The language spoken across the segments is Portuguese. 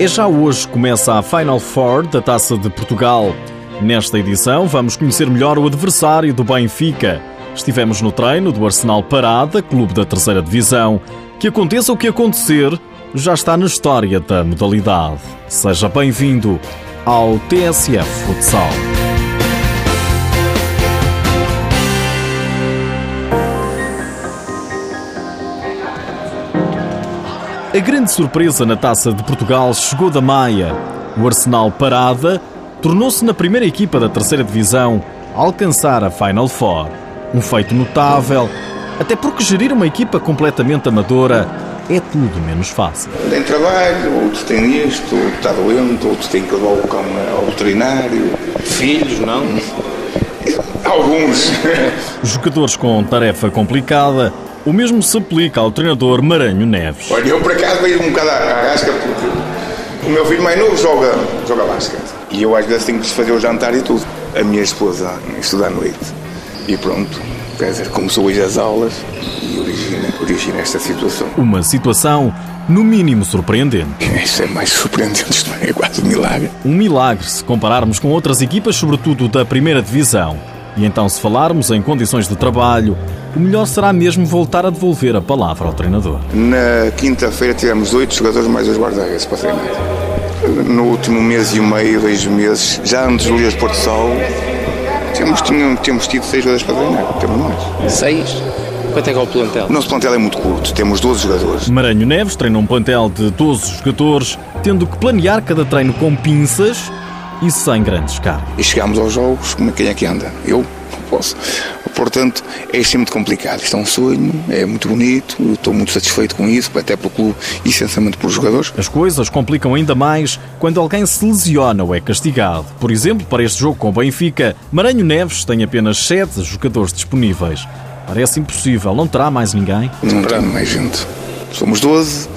É já hoje começa a Final Four da Taça de Portugal. Nesta edição vamos conhecer melhor o adversário do Benfica. Estivemos no treino do Arsenal Parada, clube da terceira divisão. Que aconteça o que acontecer, já está na história da modalidade. Seja bem-vindo ao TSF Futsal. A grande surpresa na Taça de Portugal chegou da Maia. O Arsenal Parada tornou-se na primeira equipa da terceira divisão a alcançar a Final Four. Um feito notável, até porque gerir uma equipa completamente amadora é tudo menos fácil. Tem trabalho, outros têm isto, outro está doente, outros têm que levar o cão ao veterinário. Filhos, não? Alguns. Jogadores com tarefa complicada o mesmo se aplica ao treinador Maranho Neves. Olha, eu por acaso veio um bocado à rasca porque o meu filho mais novo joga, joga basquete. E eu às vezes tenho que fazer o jantar e tudo. A minha esposa estuda à noite. E pronto, quer dizer, começou hoje as aulas e origina, origina esta situação. Uma situação no mínimo surpreendente. Isso é mais surpreendente, isto é quase um milagre. Um milagre se compararmos com outras equipas, sobretudo da primeira divisão. E então, se falarmos em condições de trabalho, o melhor será mesmo voltar a devolver a palavra ao treinador. Na quinta-feira tivemos oito jogadores mais dois guarda-redes para treinar. No último mês e meio, dois meses, já antes do Lias Porto Sol, temos, tínhamos, temos tido seis jogadores para treinar. Temos mais. Seis? Quanto é que é o plantel? O nosso plantel é muito curto, temos 12 jogadores. Maranho Neves treina um plantel de 12 jogadores, tendo que planear cada treino com pinças e sem grandes cargas. E chegamos aos jogos, como é quem é que anda? Eu não posso. Portanto, é muito complicado. Isto é um sonho, é muito bonito, estou muito satisfeito com isso, até pelo clube e essencialmente pelos jogadores. As coisas complicam ainda mais quando alguém se lesiona ou é castigado. Por exemplo, para este jogo com o Benfica, Maranho Neves tem apenas 7 jogadores disponíveis. Parece impossível, não terá mais ninguém? Não terá mais gente. Somos 12,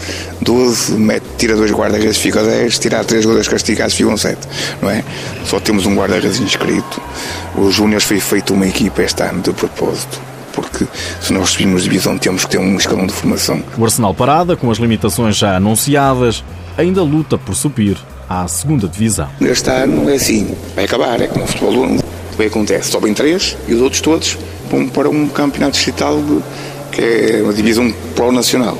12, mete, tira dois guarda-redes, fica 10, tirar três jogadores castigados, ficam 7, não é? Só temos um guarda-redes inscrito. Os Júniors foi feito uma equipa este ano de propósito porque se nós subirmos divisão temos que ter um escalão de formação. O Arsenal Parada, com as limitações já anunciadas, ainda luta por subir à segunda divisão. Este ano é assim, vai acabar, é como o futebol o que acontece, sobem três e os outros todos vão para um campeonato distrital que é uma divisão pró-nacional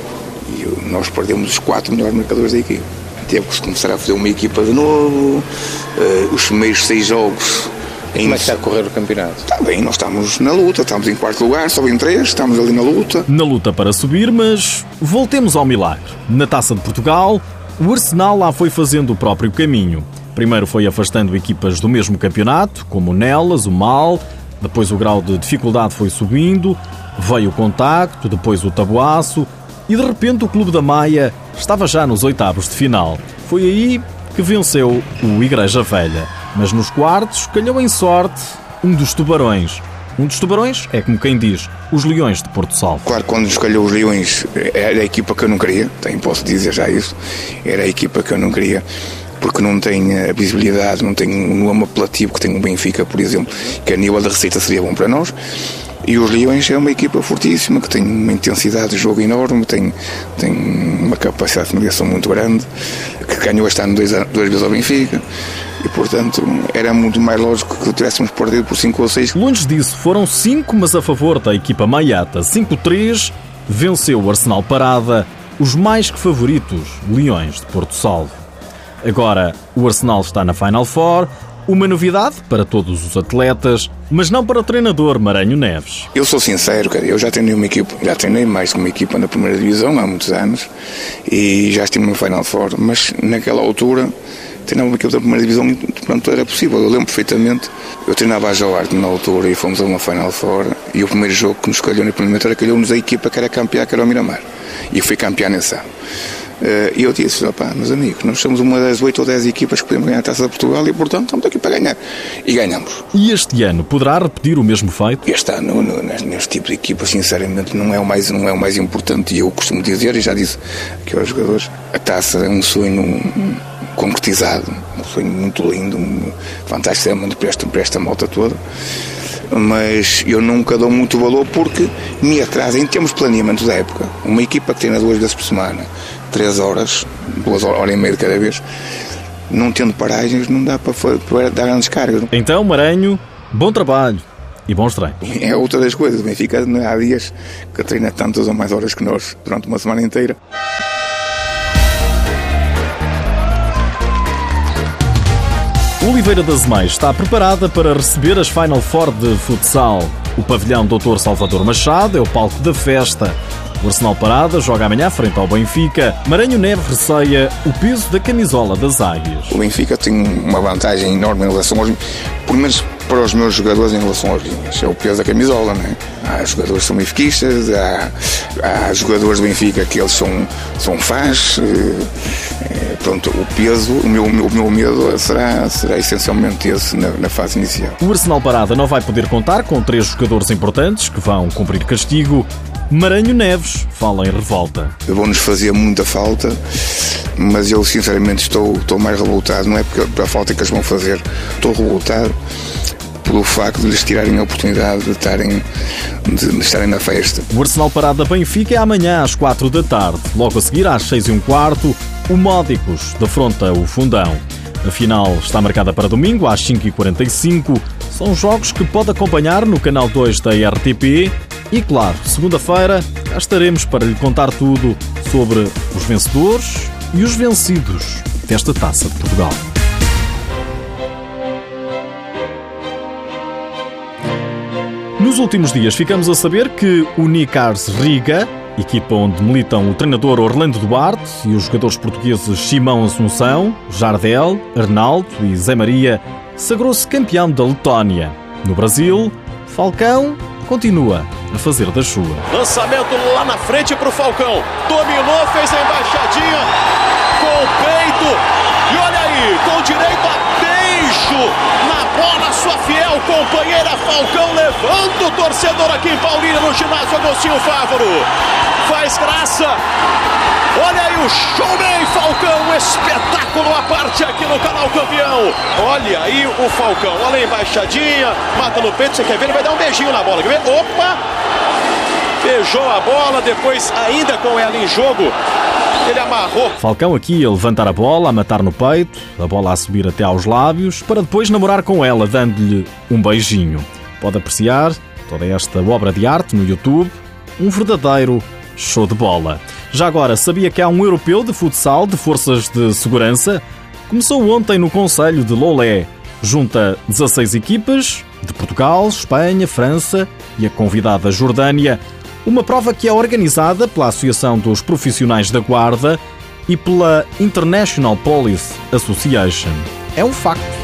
nós perdemos os quatro melhores marcadores da equipe. Teve que se começar a fazer uma equipa de novo, uh, os primeiros seis jogos. Como é que está a correr o campeonato? Está bem, nós estamos na luta, estamos em quarto lugar, só em três, estamos ali na luta. Na luta para subir, mas voltemos ao milagre. Na Taça de Portugal, o Arsenal lá foi fazendo o próprio caminho. Primeiro foi afastando equipas do mesmo campeonato, como o Nelas, o Mal, depois o grau de dificuldade foi subindo, veio o contacto, depois o tabuaço, e de repente o Clube da Maia estava já nos oitavos de final. Foi aí que venceu o Igreja Velha. Mas nos quartos calhou em sorte um dos tubarões. Um dos tubarões é como quem diz, os Leões de Porto Salvo. Claro, quando escolheu os Leões era a equipa que eu não queria, tem, posso dizer já isso, era a equipa que eu não queria porque não tem a visibilidade, não tem um nome apelativo que tem o Benfica, por exemplo, que a nível da receita seria bom para nós. E os Leões é uma equipa fortíssima, que tem uma intensidade de jogo enorme, tem, tem uma capacidade de ligação muito grande, que ganhou este ano duas vezes ao Benfica. E, portanto, era muito mais lógico que tivéssemos perdido por 5 ou 6. Longe disso, foram 5, mas a favor da equipa maiata. 5-3, venceu o Arsenal Parada, os mais que favoritos, Leões de Porto Salvo. Agora, o Arsenal está na Final Four, uma novidade para todos os atletas, mas não para o treinador Maranho Neves. Eu sou sincero, cara, eu já treinei uma equipa, já treinei mais que uma equipa na primeira divisão há muitos anos e já estive no Final Four, mas naquela altura treinava uma equipa da primeira divisão e portanto era possível. Eu lembro perfeitamente, eu treinava a Joarte na altura e fomos a uma Final Four e o primeiro jogo que nos calhou na primeira era calhou-nos a equipa que era campeã, que era o Miramar. E eu fui campeão nesse ano. Eh, e eu disse, opá, meus amigos, nós somos uma das oito ou dez equipas que podemos ganhar a Taça de Portugal e, portanto, estamos aqui para ganhar. E ganhamos. E este ano poderá repetir o mesmo feito? Este ano, neste tipo de equipa, sinceramente, não é o mais, não é o mais importante. E eu costumo dizer, e já disse aqui aos jogadores, a Taça é um sonho concretizado, um sonho muito lindo, fantástico, é para esta, para esta malta toda mas eu nunca dou muito valor porque me atrasa em termos de planeamento da época. Uma equipa que treina duas vezes por semana, três horas, duas horas, hora e meia de cada vez, não tendo paragens, não dá para, para dar grandes cargas. Então, Maranho, bom trabalho e bons treinos. É outra das coisas. O Benfica há dias que treina tantas ou mais horas que nós durante uma semana inteira. Oliveira das Mães está preparada para receber as Final Four de futsal. O pavilhão Dr. Salvador Machado é o palco da festa. O Arsenal Parada joga amanhã frente ao Benfica. Maranhão Neve receia o peso da camisola das Águias. O Benfica tem uma vantagem enorme em relação aos. Pelo menos para os meus jogadores em relação aos linhas. É o peso da camisola, né? Há jogadores que são benfiquistas, há, há jogadores do Benfica que eles são, são fãs. É, pronto, o peso, o meu, o meu medo será, será essencialmente esse na, na fase inicial. O Arsenal Parada não vai poder contar com três jogadores importantes que vão cumprir castigo. Maranho Neves fala em revolta. Vão-nos fazer muita falta, mas eu sinceramente estou, estou mais revoltado. Não é porque, pela falta que eles vão fazer, estou revoltado pelo facto de lhes tirarem a oportunidade de estarem, de estarem na festa. O Arsenal Parada Benfica é amanhã às 4 da tarde. Logo a seguir, às 6 e um quarto, o Módicos defronta o Fundão. A final está marcada para domingo às 5h45. São jogos que pode acompanhar no canal 2 da RTP. E claro, segunda-feira cá estaremos para lhe contar tudo sobre os vencedores e os vencidos desta Taça de Portugal. Nos últimos dias ficamos a saber que o Nicars Riga, equipa onde militam o treinador Orlando Duarte e os jogadores portugueses Simão Assunção, Jardel, Arnaldo e Zé Maria, sagrou-se campeão da Letónia. No Brasil, Falcão continua a fazer das suas. Lançamento lá na frente para o Falcão. Dominou, fez a embaixadinha com o peito. E olha aí, com direito a beijo na bola, sua fiel companheira Falcão levanta o torcedor aqui em Paulínia no ginásio Agostinho Fávaro. Faz graça. Olha aí o showman Falcão, um espetáculo à parte aqui no canal Campeão. Olha aí o Falcão, olha a embaixadinha, mata no peito, você quer ver? Ele vai dar um beijinho na bola, quer ver? Opa! Beijou a bola, depois ainda com ela em jogo, ele amarrou. Falcão aqui a levantar a bola, a matar no peito, a bola a subir até aos lábios, para depois namorar com ela, dando-lhe um beijinho. Pode apreciar toda esta obra de arte no YouTube. Um verdadeiro show de bola. Já agora, sabia que há um europeu de futsal de forças de segurança? Começou ontem no Conselho de Lolé. Junta 16 equipas de Portugal, Espanha, França e a convidada Jordânia uma prova que é organizada pela Associação dos Profissionais da Guarda e pela International Police Association. É um facto.